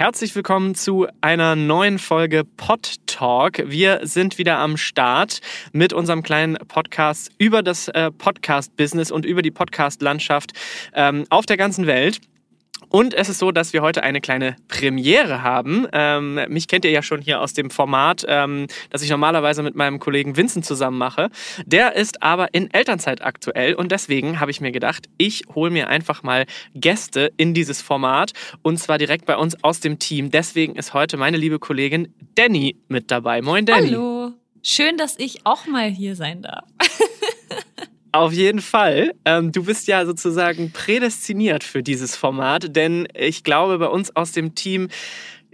herzlich willkommen zu einer neuen Folge Pod Talk. Wir sind wieder am Start mit unserem kleinen Podcast über das äh, Podcast-Business und über die Podcast-Landschaft ähm, auf der ganzen Welt. Und es ist so, dass wir heute eine kleine Premiere haben. Ähm, mich kennt ihr ja schon hier aus dem Format, ähm, das ich normalerweise mit meinem Kollegen Vincent zusammen mache. Der ist aber in Elternzeit aktuell und deswegen habe ich mir gedacht, ich hole mir einfach mal Gäste in dieses Format und zwar direkt bei uns aus dem Team. Deswegen ist heute meine liebe Kollegin Danny mit dabei. Moin Danny. Hallo. Schön, dass ich auch mal hier sein darf. Auf jeden Fall. Ähm, du bist ja sozusagen prädestiniert für dieses Format, denn ich glaube, bei uns aus dem Team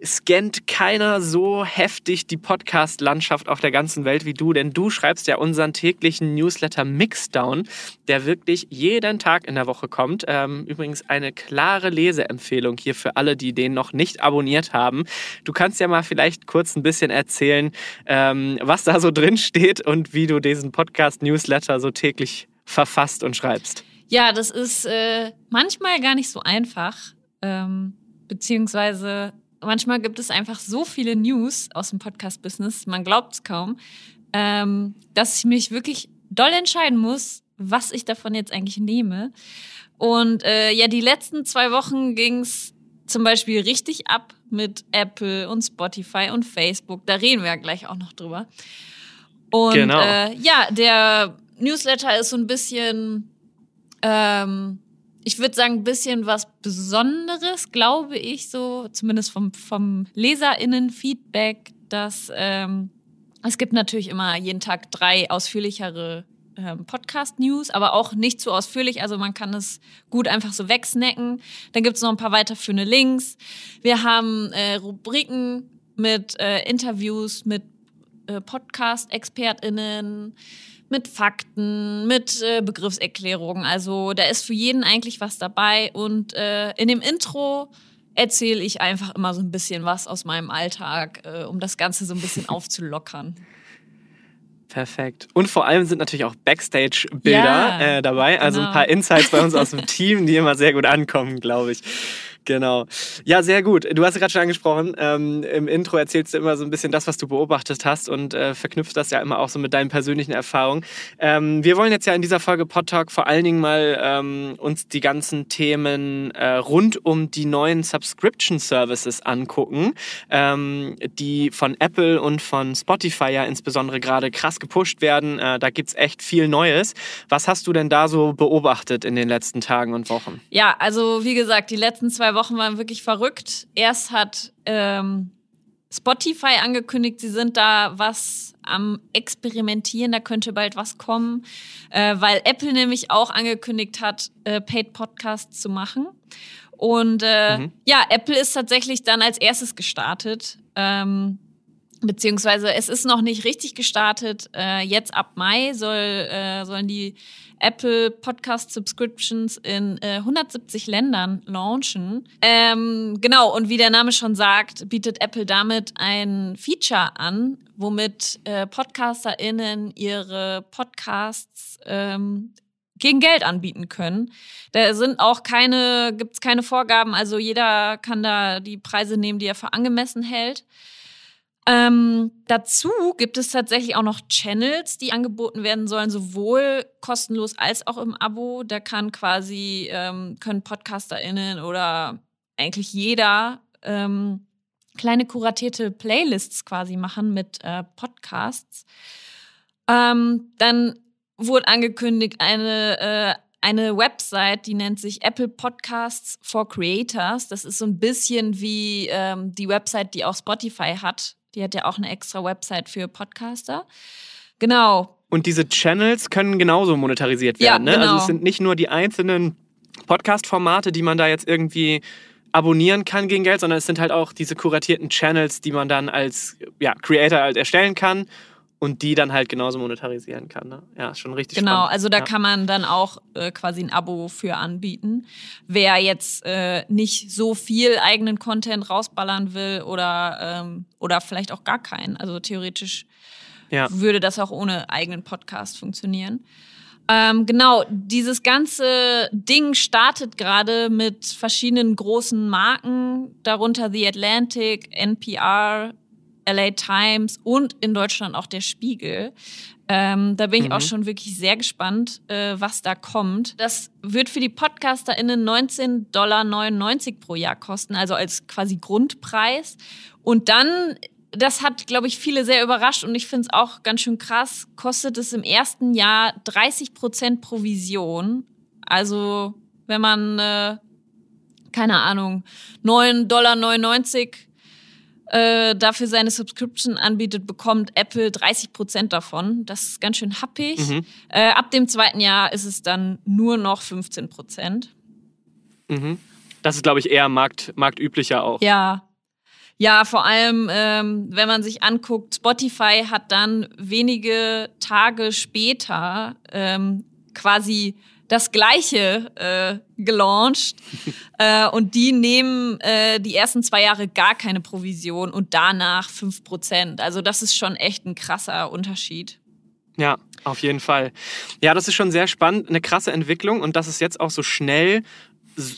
scannt keiner so heftig die Podcast-Landschaft auf der ganzen Welt wie du, denn du schreibst ja unseren täglichen Newsletter Mixdown, der wirklich jeden Tag in der Woche kommt. Ähm, übrigens eine klare Leseempfehlung hier für alle, die den noch nicht abonniert haben. Du kannst ja mal vielleicht kurz ein bisschen erzählen, ähm, was da so drin steht und wie du diesen Podcast-Newsletter so täglich verfasst und schreibst. Ja, das ist äh, manchmal gar nicht so einfach, ähm, beziehungsweise manchmal gibt es einfach so viele News aus dem Podcast-Business, man glaubt es kaum, ähm, dass ich mich wirklich doll entscheiden muss, was ich davon jetzt eigentlich nehme. Und äh, ja, die letzten zwei Wochen ging es zum Beispiel richtig ab mit Apple und Spotify und Facebook. Da reden wir ja gleich auch noch drüber. Und genau. äh, ja, der Newsletter ist so ein bisschen ähm, ich würde sagen, ein bisschen was Besonderes, glaube ich, so zumindest vom, vom LeserInnen-Feedback, dass ähm, es gibt natürlich immer jeden Tag drei ausführlichere ähm, Podcast-News, aber auch nicht zu ausführlich. Also man kann es gut einfach so wegsnacken. Dann gibt es noch ein paar weiterführende Links. Wir haben äh, Rubriken mit äh, Interviews mit äh, Podcast-ExpertInnen mit Fakten, mit äh, Begriffserklärungen. Also da ist für jeden eigentlich was dabei. Und äh, in dem Intro erzähle ich einfach immer so ein bisschen was aus meinem Alltag, äh, um das Ganze so ein bisschen aufzulockern. Perfekt. Und vor allem sind natürlich auch Backstage-Bilder ja, dabei, also genau. ein paar Insights bei uns aus dem Team, die immer sehr gut ankommen, glaube ich. Genau. Ja, sehr gut. Du hast es gerade schon angesprochen. Ähm, Im Intro erzählst du immer so ein bisschen das, was du beobachtet hast und äh, verknüpfst das ja immer auch so mit deinen persönlichen Erfahrungen. Ähm, wir wollen jetzt ja in dieser Folge Pod Talk vor allen Dingen mal ähm, uns die ganzen Themen äh, rund um die neuen Subscription Services angucken, ähm, die von Apple und von Spotify ja insbesondere gerade krass gepusht werden. Äh, da gibt's echt viel Neues. Was hast du denn da so beobachtet in den letzten Tagen und Wochen? Ja, also wie gesagt, die letzten zwei Wochen waren wirklich verrückt. Erst hat ähm, Spotify angekündigt, sie sind da was am Experimentieren, da könnte bald was kommen, äh, weil Apple nämlich auch angekündigt hat, äh, Paid Podcasts zu machen. Und äh, mhm. ja, Apple ist tatsächlich dann als erstes gestartet. Ähm, beziehungsweise es ist noch nicht richtig gestartet. Äh, jetzt ab Mai soll, äh, sollen die Apple Podcast Subscriptions in äh, 170 Ländern launchen. Ähm, genau, und wie der Name schon sagt, bietet Apple damit ein Feature an, womit äh, PodcasterInnen ihre Podcasts ähm, gegen Geld anbieten können. Da sind auch keine, gibt's keine Vorgaben, also jeder kann da die Preise nehmen, die er für angemessen hält. Ähm, dazu gibt es tatsächlich auch noch Channels, die angeboten werden sollen, sowohl kostenlos als auch im Abo. Da kann quasi, ähm, können PodcasterInnen oder eigentlich jeder ähm, kleine kuratierte Playlists quasi machen mit äh, Podcasts. Ähm, dann wurde angekündigt, eine, äh, eine Website, die nennt sich Apple Podcasts for Creators. Das ist so ein bisschen wie ähm, die Website, die auch Spotify hat die hat ja auch eine extra Website für Podcaster. Genau. Und diese Channels können genauso monetarisiert werden. Ja, ne? Also genau. es sind nicht nur die einzelnen Podcast-Formate, die man da jetzt irgendwie abonnieren kann gegen Geld, sondern es sind halt auch diese kuratierten Channels, die man dann als ja, Creator halt erstellen kann und die dann halt genauso monetarisieren kann. Ne? Ja, schon richtig Genau, spannend. also da ja. kann man dann auch äh, quasi ein Abo für anbieten. Wer jetzt äh, nicht so viel eigenen Content rausballern will oder, ähm, oder vielleicht auch gar keinen. Also theoretisch ja. würde das auch ohne eigenen Podcast funktionieren. Ähm, genau, dieses ganze Ding startet gerade mit verschiedenen großen Marken, darunter The Atlantic, NPR, LA Times und in Deutschland auch der Spiegel. Ähm, da bin ich mhm. auch schon wirklich sehr gespannt, äh, was da kommt. Das wird für die PodcasterInnen 19,99 Dollar pro Jahr kosten, also als quasi Grundpreis. Und dann das hat, glaube ich, viele sehr überrascht und ich finde es auch ganz schön krass, kostet es im ersten Jahr 30 Prozent Provision. Also wenn man, äh, keine Ahnung, 9,99 Dollar äh, dafür seine Subscription anbietet, bekommt Apple 30 Prozent davon. Das ist ganz schön happig. Mhm. Äh, ab dem zweiten Jahr ist es dann nur noch 15 Prozent. Mhm. Das ist, glaube ich, eher markt, marktüblicher auch. Ja, ja, vor allem, ähm, wenn man sich anguckt, Spotify hat dann wenige Tage später ähm, quasi das gleiche äh, gelauncht äh, und die nehmen äh, die ersten zwei Jahre gar keine Provision und danach fünf Prozent. Also das ist schon echt ein krasser Unterschied. Ja, auf jeden Fall. Ja, das ist schon sehr spannend, eine krasse Entwicklung und dass es jetzt auch so schnell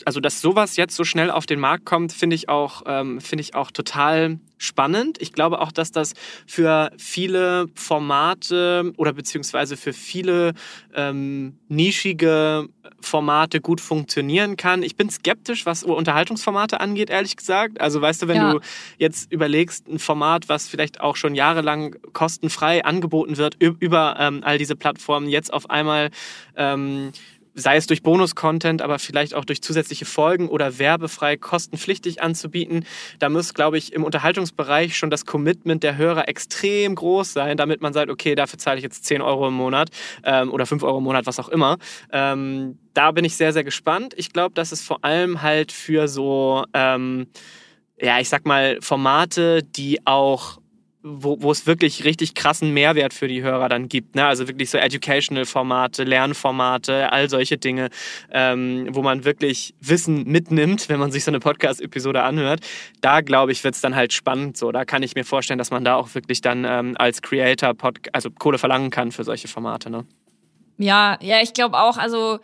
also dass sowas jetzt so schnell auf den Markt kommt, finde ich auch, ähm, finde ich auch total spannend. Ich glaube auch, dass das für viele Formate oder beziehungsweise für viele ähm, nischige Formate gut funktionieren kann. Ich bin skeptisch, was Unterhaltungsformate angeht, ehrlich gesagt. Also weißt du, wenn ja. du jetzt überlegst, ein Format, was vielleicht auch schon jahrelang kostenfrei angeboten wird über ähm, all diese Plattformen, jetzt auf einmal ähm, sei es durch Bonus-Content, aber vielleicht auch durch zusätzliche Folgen oder werbefrei kostenpflichtig anzubieten. Da muss, glaube ich, im Unterhaltungsbereich schon das Commitment der Hörer extrem groß sein, damit man sagt, okay, dafür zahle ich jetzt 10 Euro im Monat ähm, oder 5 Euro im Monat, was auch immer. Ähm, da bin ich sehr, sehr gespannt. Ich glaube, dass es vor allem halt für so, ähm, ja, ich sag mal, Formate, die auch wo, wo es wirklich richtig krassen Mehrwert für die Hörer dann gibt. Ne? Also wirklich so Educational-Formate, Lernformate, all solche Dinge, ähm, wo man wirklich Wissen mitnimmt, wenn man sich so eine Podcast-Episode anhört. Da, glaube ich, wird es dann halt spannend. So, da kann ich mir vorstellen, dass man da auch wirklich dann ähm, als Creator also Kohle verlangen kann für solche Formate. Ne? Ja, ja, ich glaube auch, also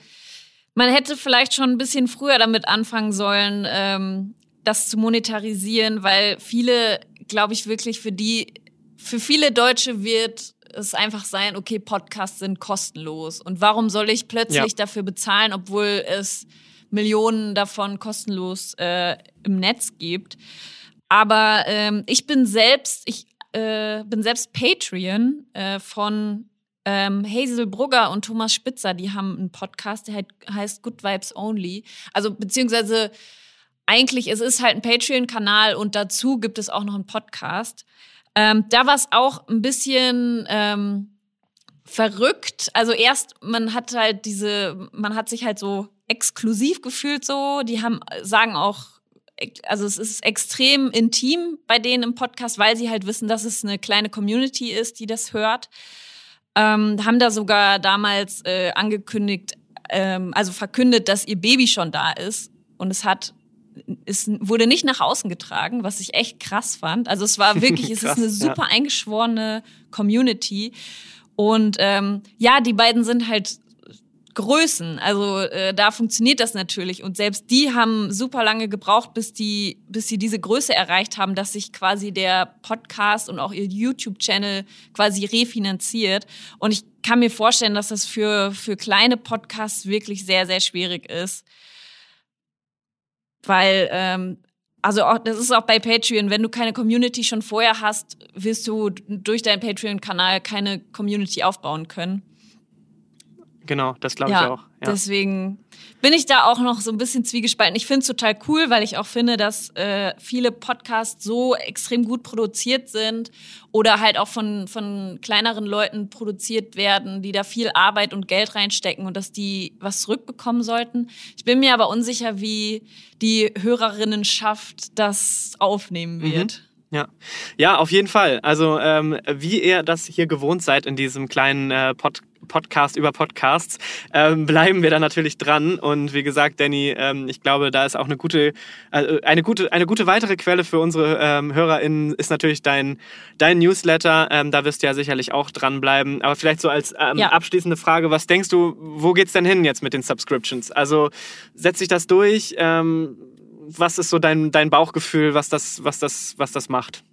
man hätte vielleicht schon ein bisschen früher damit anfangen sollen, ähm, das zu monetarisieren, weil viele glaube ich, wirklich für die, für viele Deutsche wird es einfach sein, okay, Podcasts sind kostenlos. Und warum soll ich plötzlich ja. dafür bezahlen, obwohl es Millionen davon kostenlos äh, im Netz gibt? Aber ähm, ich bin selbst, ich äh, bin selbst Patreon äh, von ähm, Hazel Brugger und Thomas Spitzer. Die haben einen Podcast, der heißt Good Vibes Only. Also beziehungsweise eigentlich, es ist halt ein Patreon-Kanal und dazu gibt es auch noch einen Podcast. Ähm, da war es auch ein bisschen ähm, verrückt. Also erst, man hat halt diese, man hat sich halt so exklusiv gefühlt so. Die haben, sagen auch, also es ist extrem intim bei denen im Podcast, weil sie halt wissen, dass es eine kleine Community ist, die das hört. Ähm, haben da sogar damals äh, angekündigt, ähm, also verkündet, dass ihr Baby schon da ist. Und es hat es wurde nicht nach außen getragen, was ich echt krass fand. Also es war wirklich, es ist eine super ja. eingeschworene Community. Und ähm, ja, die beiden sind halt Größen. Also äh, da funktioniert das natürlich. Und selbst die haben super lange gebraucht, bis die, bis sie diese Größe erreicht haben, dass sich quasi der Podcast und auch ihr YouTube-Channel quasi refinanziert. Und ich kann mir vorstellen, dass das für, für kleine Podcasts wirklich sehr, sehr schwierig ist. Weil, ähm, also auch, das ist auch bei Patreon, wenn du keine Community schon vorher hast, wirst du durch deinen Patreon-Kanal keine Community aufbauen können. Genau, das glaube ja, ich auch. Ja. Deswegen bin ich da auch noch so ein bisschen zwiegespalten. Ich finde es total cool, weil ich auch finde, dass äh, viele Podcasts so extrem gut produziert sind oder halt auch von, von kleineren Leuten produziert werden, die da viel Arbeit und Geld reinstecken und dass die was zurückbekommen sollten. Ich bin mir aber unsicher, wie die Hörerinnenschaft das aufnehmen mhm. wird. Mhm. Ja. ja, auf jeden Fall. Also ähm, wie ihr das hier gewohnt seid in diesem kleinen äh, Pod Podcast über Podcasts, ähm, bleiben wir da natürlich dran. Und wie gesagt, Danny, ähm, ich glaube, da ist auch eine gute, äh, eine gute, eine gute weitere Quelle für unsere ähm, HörerInnen ist natürlich dein, dein Newsletter. Ähm, da wirst du ja sicherlich auch dranbleiben. Aber vielleicht so als ähm, ja. abschließende Frage, was denkst du, wo geht's denn hin jetzt mit den Subscriptions? Also setzt sich das durch? Ähm, was ist so dein, dein Bauchgefühl, was das, was das, was das macht?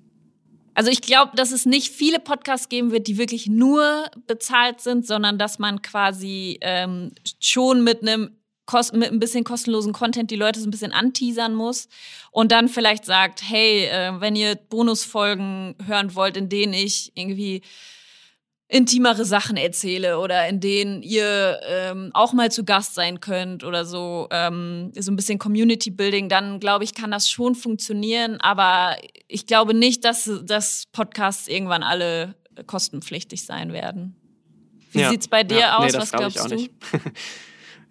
Also ich glaube, dass es nicht viele Podcasts geben wird, die wirklich nur bezahlt sind, sondern dass man quasi ähm, schon mit einem mit ein bisschen kostenlosen Content die Leute so ein bisschen anteasern muss und dann vielleicht sagt, hey, äh, wenn ihr Bonusfolgen hören wollt, in denen ich irgendwie intimere Sachen erzähle oder in denen ihr ähm, auch mal zu Gast sein könnt oder so, ähm, so ein bisschen Community Building, dann glaube ich, kann das schon funktionieren. Aber ich glaube nicht, dass, dass Podcasts irgendwann alle kostenpflichtig sein werden. Wie ja. es bei dir ja. aus? Nee, Was glaubst du?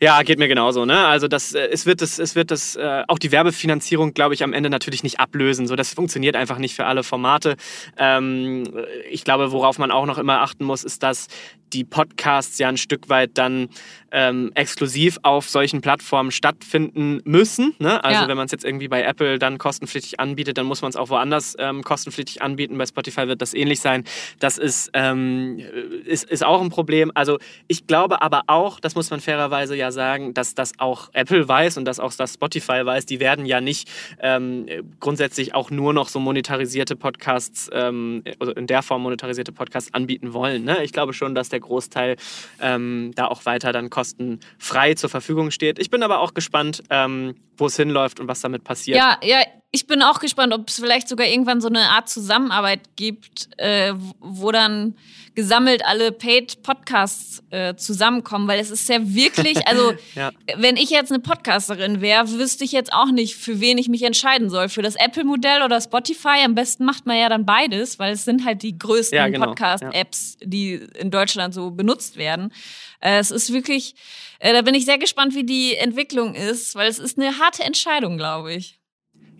Ja, geht mir genauso. Ne? Also das, äh, es wird das, es wird das, äh, auch die Werbefinanzierung, glaube ich, am Ende natürlich nicht ablösen. So, das funktioniert einfach nicht für alle Formate. Ähm, ich glaube, worauf man auch noch immer achten muss, ist, dass die Podcasts ja ein Stück weit dann ähm, exklusiv auf solchen Plattformen stattfinden müssen. Ne? Also ja. wenn man es jetzt irgendwie bei Apple dann kostenpflichtig anbietet, dann muss man es auch woanders ähm, kostenpflichtig anbieten. Bei Spotify wird das ähnlich sein. Das ist, ähm, ist, ist auch ein Problem. Also ich glaube aber auch, das muss man fairerweise ja sagen, dass das auch Apple weiß und dass auch das Spotify weiß, die werden ja nicht ähm, grundsätzlich auch nur noch so monetarisierte Podcasts, ähm, also in der Form monetarisierte Podcasts anbieten wollen. Ne? Ich glaube schon, dass der Großteil ähm, da auch weiter dann kostenfrei zur Verfügung steht. Ich bin aber auch gespannt, ähm, wo es hinläuft und was damit passiert. Ja, ja, ich bin auch gespannt, ob es vielleicht sogar irgendwann so eine Art Zusammenarbeit gibt, äh, wo dann gesammelt alle Paid-Podcasts äh, zusammenkommen, weil es ist ja wirklich, also ja. wenn ich jetzt eine Podcasterin wäre, wüsste ich jetzt auch nicht, für wen ich mich entscheiden soll. Für das Apple-Modell oder Spotify. Am besten macht man ja dann beides, weil es sind halt die größten ja, genau. Podcast-Apps, die in Deutschland so benutzt werden. Äh, es ist wirklich, äh, da bin ich sehr gespannt, wie die Entwicklung ist, weil es ist eine harte Entscheidung, glaube ich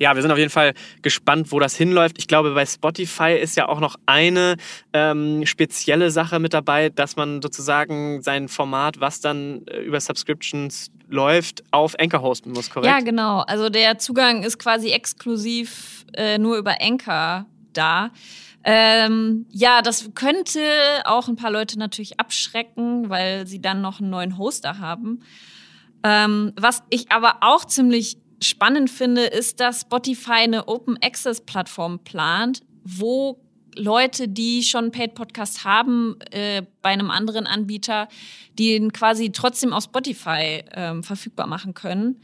ja, wir sind auf jeden Fall gespannt, wo das hinläuft. Ich glaube, bei Spotify ist ja auch noch eine ähm, spezielle Sache mit dabei, dass man sozusagen sein Format, was dann äh, über Subscriptions läuft, auf Anchor hosten muss, korrekt? Ja, genau. Also der Zugang ist quasi exklusiv äh, nur über Anchor da. Ähm, ja, das könnte auch ein paar Leute natürlich abschrecken, weil sie dann noch einen neuen Hoster haben. Ähm, was ich aber auch ziemlich spannend finde, ist, dass Spotify eine Open Access Plattform plant, wo Leute, die schon Paid Podcast haben, äh, bei einem anderen Anbieter, die ihn quasi trotzdem auf Spotify ähm, verfügbar machen können.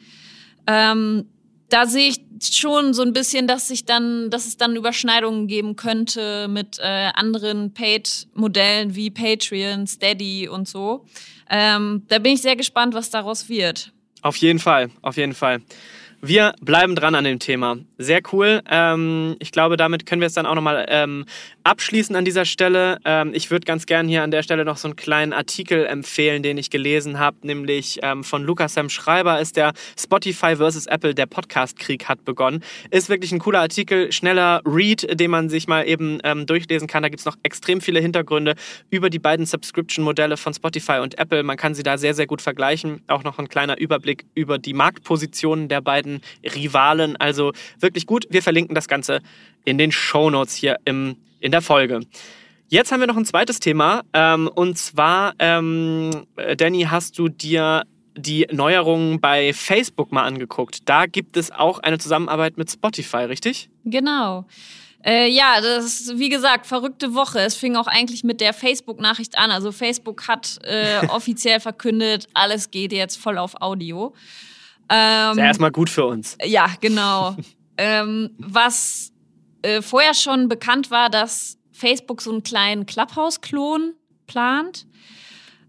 Ähm, da sehe ich schon so ein bisschen, dass sich dann, dass es dann Überschneidungen geben könnte mit äh, anderen Paid-Modellen wie Patreon, Steady und so. Ähm, da bin ich sehr gespannt, was daraus wird. Auf jeden Fall, auf jeden Fall. Wir bleiben dran an dem Thema. Sehr cool. Ähm, ich glaube, damit können wir es dann auch nochmal ähm, abschließen an dieser Stelle. Ähm, ich würde ganz gern hier an der Stelle noch so einen kleinen Artikel empfehlen, den ich gelesen habe, nämlich ähm, von Lukas Sam Schreiber ist der Spotify versus Apple, der Podcast-Krieg hat begonnen. Ist wirklich ein cooler Artikel, schneller Read, den man sich mal eben ähm, durchlesen kann. Da gibt es noch extrem viele Hintergründe über die beiden Subscription-Modelle von Spotify und Apple. Man kann sie da sehr, sehr gut vergleichen. Auch noch ein kleiner Überblick über die Marktpositionen der beiden Rivalen. Also wirklich gut. Wir verlinken das Ganze in den Show Notes hier im, in der Folge. Jetzt haben wir noch ein zweites Thema. Ähm, und zwar, ähm, Danny, hast du dir die Neuerungen bei Facebook mal angeguckt. Da gibt es auch eine Zusammenarbeit mit Spotify, richtig? Genau. Äh, ja, das ist wie gesagt verrückte Woche. Es fing auch eigentlich mit der Facebook-Nachricht an. Also Facebook hat äh, offiziell verkündet, alles geht jetzt voll auf Audio. Ähm, ist ja erstmal gut für uns. Ja, genau. ähm, was äh, vorher schon bekannt war, dass Facebook so einen kleinen Clubhouse-Klon plant.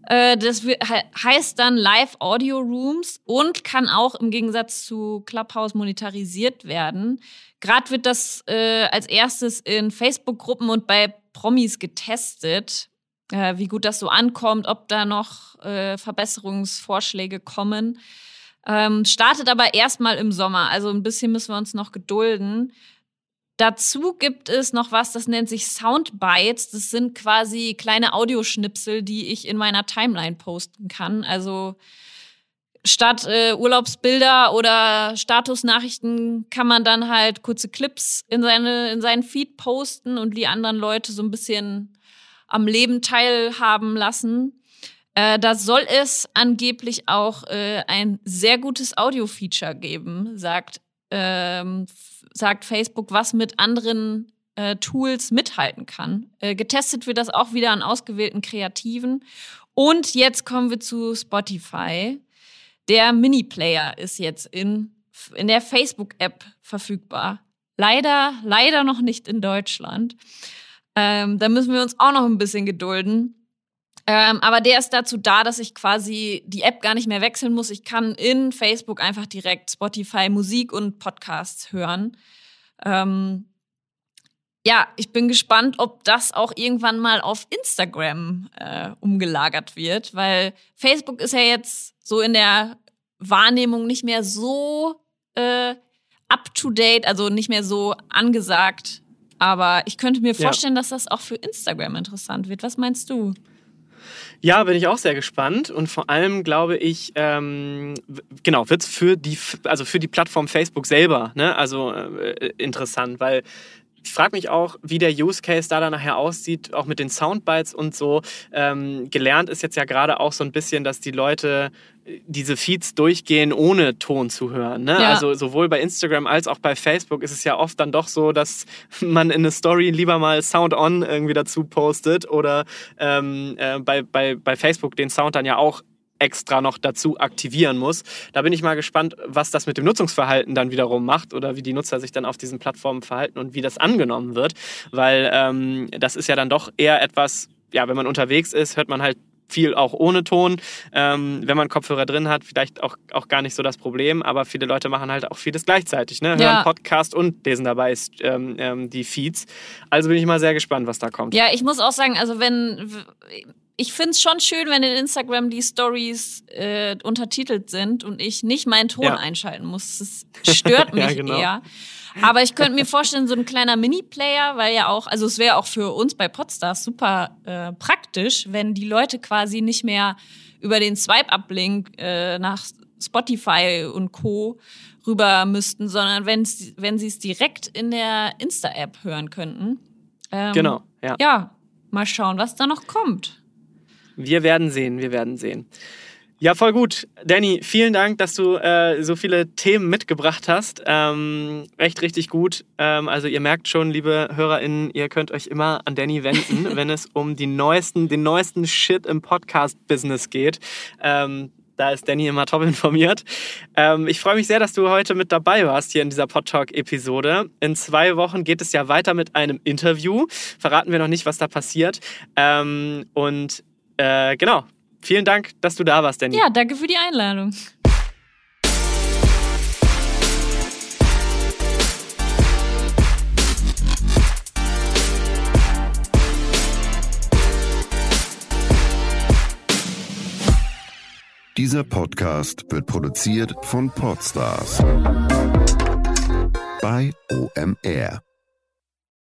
Äh, das heißt dann Live Audio Rooms und kann auch im Gegensatz zu Clubhouse monetarisiert werden. Gerade wird das äh, als erstes in Facebook-Gruppen und bei Promis getestet, äh, wie gut das so ankommt, ob da noch äh, Verbesserungsvorschläge kommen. Ähm, startet aber erstmal im Sommer, also ein bisschen müssen wir uns noch gedulden. Dazu gibt es noch was, das nennt sich Soundbites. Das sind quasi kleine Audioschnipsel, die ich in meiner Timeline posten kann. Also statt äh, Urlaubsbilder oder Statusnachrichten kann man dann halt kurze Clips in, seine, in seinen Feed posten und die anderen Leute so ein bisschen am Leben teilhaben lassen. Äh, da soll es angeblich auch äh, ein sehr gutes Audio-Feature geben, sagt ähm, sagt Facebook, was mit anderen äh, Tools mithalten kann. Äh, getestet wird das auch wieder an ausgewählten Kreativen. Und jetzt kommen wir zu Spotify. Der Mini-Player ist jetzt in, in der Facebook-App verfügbar. Leider, leider noch nicht in Deutschland. Ähm, da müssen wir uns auch noch ein bisschen gedulden. Ähm, aber der ist dazu da, dass ich quasi die App gar nicht mehr wechseln muss. Ich kann in Facebook einfach direkt Spotify Musik und Podcasts hören. Ähm, ja, ich bin gespannt, ob das auch irgendwann mal auf Instagram äh, umgelagert wird, weil Facebook ist ja jetzt so in der Wahrnehmung nicht mehr so äh, up to date, also nicht mehr so angesagt. Aber ich könnte mir vorstellen, ja. dass das auch für Instagram interessant wird. Was meinst du? Ja, bin ich auch sehr gespannt. Und vor allem glaube ich, ähm, genau, wird es für die, also für die Plattform Facebook selber, ne, also äh, interessant, weil ich frage mich auch, wie der Use Case da dann nachher aussieht, auch mit den Soundbites und so. Ähm, gelernt ist jetzt ja gerade auch so ein bisschen, dass die Leute diese Feeds durchgehen, ohne Ton zu hören. Ne? Ja. Also sowohl bei Instagram als auch bei Facebook ist es ja oft dann doch so, dass man in eine Story lieber mal Sound on irgendwie dazu postet oder ähm, äh, bei, bei, bei Facebook den Sound dann ja auch extra noch dazu aktivieren muss. Da bin ich mal gespannt, was das mit dem Nutzungsverhalten dann wiederum macht oder wie die Nutzer sich dann auf diesen Plattformen verhalten und wie das angenommen wird, weil ähm, das ist ja dann doch eher etwas, ja, wenn man unterwegs ist, hört man halt viel auch ohne Ton. Ähm, wenn man Kopfhörer drin hat, vielleicht auch, auch gar nicht so das Problem, aber viele Leute machen halt auch vieles gleichzeitig. Ne? Hören ja. Podcast und lesen dabei ähm, ähm, die Feeds. Also bin ich mal sehr gespannt, was da kommt. Ja, ich muss auch sagen, also wenn ich finde es schon schön, wenn in Instagram die Stories äh, untertitelt sind und ich nicht meinen Ton ja. einschalten muss. Das stört mich ja, genau. eher. Aber ich könnte mir vorstellen, so ein kleiner Mini-Player, weil ja auch, also es wäre auch für uns bei Podstars super äh, praktisch, wenn die Leute quasi nicht mehr über den Swipe-Up-Link äh, nach Spotify und Co. rüber müssten, sondern wenn, wenn sie es direkt in der Insta-App hören könnten. Ähm, genau, ja. Ja, mal schauen, was da noch kommt. Wir werden sehen, wir werden sehen. Ja, voll gut. Danny, vielen Dank, dass du äh, so viele Themen mitgebracht hast. Ähm, echt richtig gut. Ähm, also ihr merkt schon, liebe HörerInnen, ihr könnt euch immer an Danny wenden, wenn es um die neuesten, den neuesten Shit im Podcast-Business geht. Ähm, da ist Danny immer top informiert. Ähm, ich freue mich sehr, dass du heute mit dabei warst hier in dieser Podtalk-Episode. In zwei Wochen geht es ja weiter mit einem Interview. Verraten wir noch nicht, was da passiert. Ähm, und äh, genau, Vielen Dank, dass du da warst, Danny. Ja, danke für die Einladung. Dieser Podcast wird produziert von Podstars bei OMR.